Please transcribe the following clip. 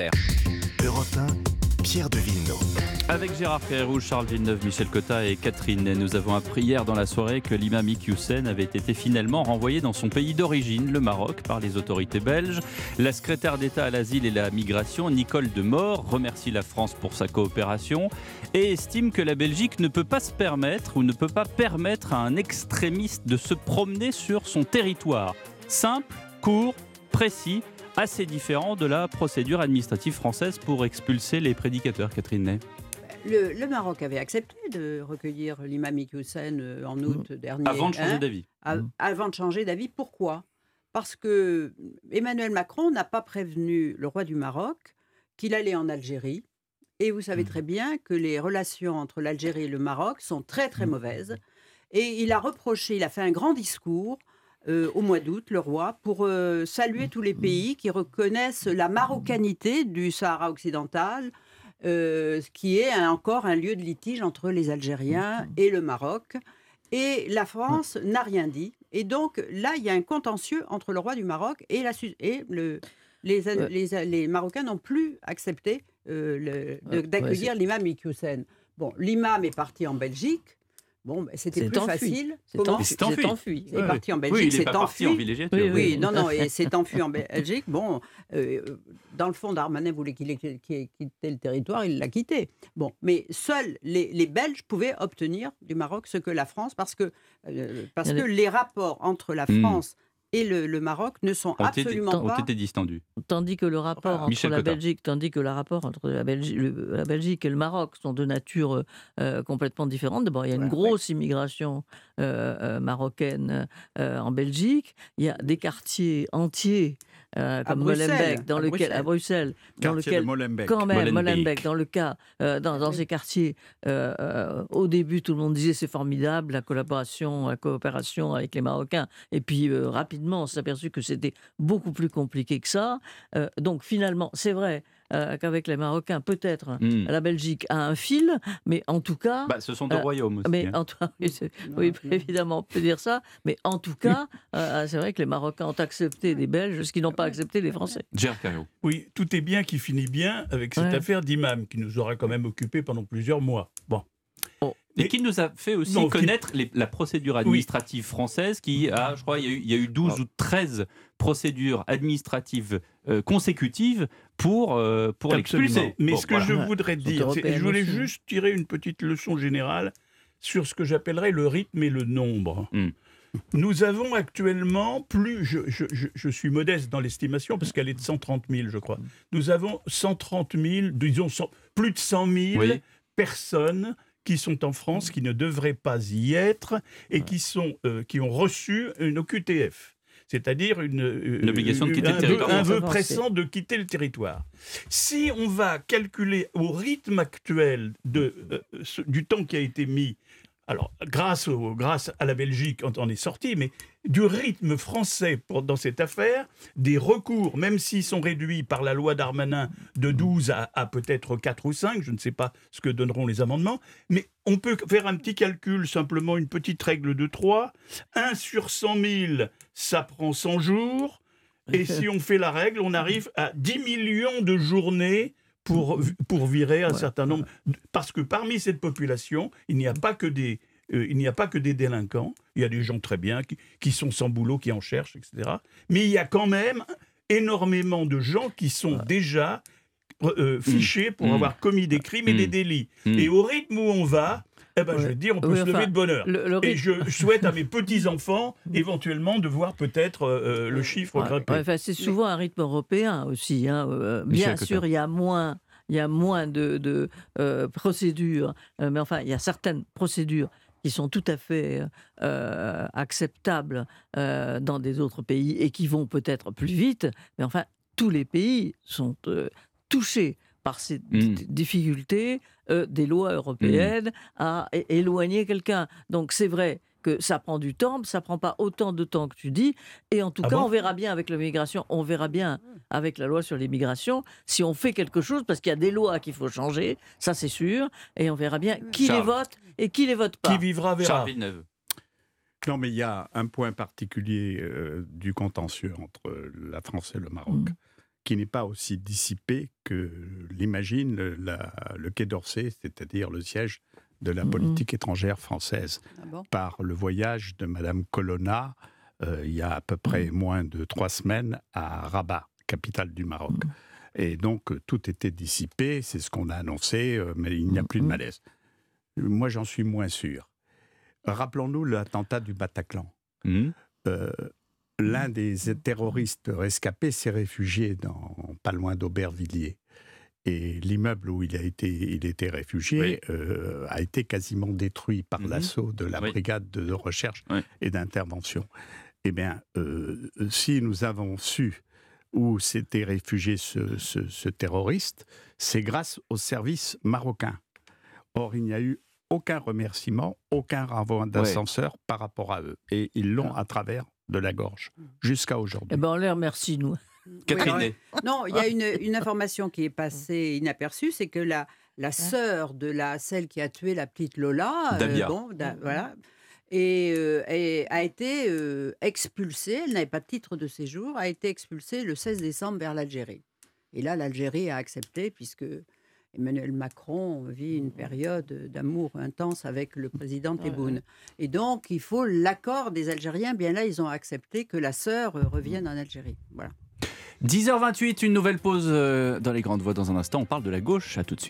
Inter. Europe 1, Pierre de Villeneuve. Avec Gérard Ferrou, Charles Villeneuve, Michel Cotta et Catherine, nous avons appris hier dans la soirée que l'imam Iqiyoussen avait été finalement renvoyé dans son pays d'origine, le Maroc, par les autorités belges. La secrétaire d'État à l'asile et la migration, Nicole Demort, remercie la France pour sa coopération et estime que la Belgique ne peut pas se permettre ou ne peut pas permettre à un extrémiste de se promener sur son territoire. Simple, court, précis assez différent de la procédure administrative française pour expulser les prédicateurs, Catherine Ney. Le, Maroc avait accepté de recueillir l'imam Iqiyoussen euh, en août dernier. Avant de changer hein, d'avis. Mmh. Avant de changer d'avis. Pourquoi? Parce que Emmanuel Macron n'a pas prévenu le roi du Maroc qu'il allait en Algérie. Et vous savez mmh. très bien que les relations entre l'Algérie et le Maroc sont très très mmh. mauvaises. Et il a reproché, il a fait un grand discours euh, au mois d'août, le roi, pour euh, saluer tous les pays qui reconnaissent la marocanité du Sahara occidental, euh, qui est encore un lieu de litige entre les Algériens et le Maroc. Et la France n'a rien dit. Et donc là, il y a un contentieux entre le roi du Maroc et, la, et le, les, les, Marocains n'ont plus accepté d'accueillir l'imam Iqiyoussen. Bon, l'imam est parti en Belgique. Bon, ben, c'était plus facile. C'est enfui. Il est parti en Belgique, c'est enfui. En oui, oui, non, non, et c'est enfui en Belgique. Bon, euh, dans le fond, Darmanin voulait qu'il ait quitté le territoire, il l'a quitté. Bon, mais seuls les, Belges pouvaient obtenir du Maroc ce que la France, parce que, euh, parce que les rapports entre la hmm. France et le, Maroc ne sont absolument pas... ont été distendus. Tandis que le rapport entre la Belgique, tandis que le rapport entre la Belgique, la Belgique, et le Maroc sont de nature euh, complètement différente. D'abord, il y a une grosse immigration euh, euh, marocaine en Belgique. Il y a des quartiers entiers euh, comme Molenbeek, dans lequel à Bruxelles, dans lequel quand même Molenbeek, dans le cas, euh, dans, ces quartiers, euh, au début tout le monde disait c'est formidable la collaboration, la coopération avec les Marocains, et puis rapidement on s'est aperçu que c'était beaucoup plus compliqué que ça. donc finalement, c'est vrai, euh, qu'avec les Marocains. Peut-être hmm. la Belgique a un fil, mais en tout cas. Bah, ce sont deux euh, royaumes aussi. Mais hein. oui, évidemment, on peut dire ça. Mais en tout cas, euh, c'est vrai que les Marocains ont accepté les Belges, ce qu'ils n'ont pas accepté les Français. Oui, tout est bien qui finit bien avec cette affaire d'imam qui nous aura quand même occupé pendant plusieurs mois. Bon. Et qui nous a fait aussi connaître la procédure administrative française qui a, je crois, il y a eu, il y a eu 12 ah. ou 13 procédures administratives consécutives pour, euh, pour l'expulser. Mais ce que je voudrais dire, je voulais juste tirer une petite leçon générale sur ce que j'appellerais le rythme et le nombre. Hmm. Nous avons actuellement plus, je, je, je, suis modeste dans l'estimation parce qu'elle est de 130 000, je crois. Nous avons 130 000, disons plus de 100 000 personnes qui sont en France, qui ne devraient pas y être et qui, sont, euh, qui ont reçu une OQTF c'est-à-dire une, euh, obligation de quitter le territoire. Un vœu pressant de quitter le territoire. Si on va calculer au rythme actuel de, euh, du temps qui a été mis alors, grâce, au, grâce à la Belgique, on en est sorti, mais du rythme français pour, dans cette affaire, des recours, même s'ils sont réduits par la loi Darmanin de 12 à, à peut-être 4 ou 5, je ne sais pas ce que donneront les amendements, mais on peut faire un petit calcul, simplement une petite règle de 3. 1 sur 100 000, ça prend 100 jours. Et si on fait la règle, on arrive à 10 millions de journées pour, pour virer un certain nombre. Parce que parmi cette population, il n'y a pas que des, euh, il n'y a pas que des délinquants, il y a des gens très bien qui, qui, sont sans boulot, qui en cherchent, etc. Mais il y a quand même énormément de gens qui sont déjà euh, mm. fichés pour mm. avoir commis des crimes et des mm. délits. Et au rythme où on va, eh ben, je veux dire, on peut se lever de bonheur. Et je souhaite à mes petits-enfants, éventuellement, de voir peut-être euh, le chiffre grimper. c'est souvent un rythme européen aussi. Hein. Euh, bien sûr, il y a moins il y a moins de, euh, procédures, mais enfin, il y a certaines procédures qui sont tout à fait acceptables dans des autres pays et qui vont peut-être plus vite, mais enfin, tous les pays sont touchés par ces mmh. difficultés euh, des lois européennes mmh. à éloigner quelqu'un. Donc c'est vrai que ça prend du temps, ça prend pas autant de temps que tu dis. Et en tout ah cas, on verra bien avec l'immigration, on verra bien avec la loi sur l'immigration si on fait quelque chose, parce qu'il y a des lois qu'il faut changer, ça c'est sûr. Et on verra bien qui les vote et qui les vote pas. Qui vivra verra. Non, mais il y a un point particulier euh, du contentieux entre la France et le Maroc. Mmh qui n'est pas aussi dissipé que l'imagine le, le Quai d'Orsay, c'est-à-dire le siège de la politique étrangère française, ah bon? Par le voyage de Madame Colonna euh, il y a à peu près moins de trois semaines à Rabat, capitale du Maroc. Et donc tout était dissipé, c'est ce qu'on a annoncé, euh, mais il n'y a plus de malaise. Moi, j'en suis moins sûr. Rappelons-nous l'attentat du Bataclan. Mmh. Euh, l'un des terroristes rescapés s'est réfugié dans, pas loin d'Aubervilliers. Et l'immeuble où il a été, il était réfugié euh, a été quasiment détruit par mmh l'assaut de la brigade de, recherche et d'intervention. Eh bien, euh, si nous avons su où s'était réfugié ce terroriste, c'est grâce au service marocain. Or, il n'y a eu aucun remerciement, aucun renvoi d'ascenseur par rapport à eux. Et ils l'ont ah. à travers de la gorge jusqu'à aujourd'hui. Eh ben, on les remercie, nous. Catherine. non, il y a une, information qui est passée inaperçue, c'est que la, la hein sœur de la celle qui a tué la petite Lola, euh, bon, voilà, et, euh, a été euh, expulsée. Elle n'avait pas de titre de séjour, a été expulsée le 16 décembre vers l'Algérie. Et là, l'Algérie a accepté puisque Emmanuel Macron vit une période d'amour intense avec le président Tebboune. Et donc, il faut l'accord des Algériens. Bien là, ils ont accepté que la sœur revienne en Algérie. Voilà. 10h28, une nouvelle pause euh, dans les grandes voies dans un instant. On parle de la gauche. À tout de suite.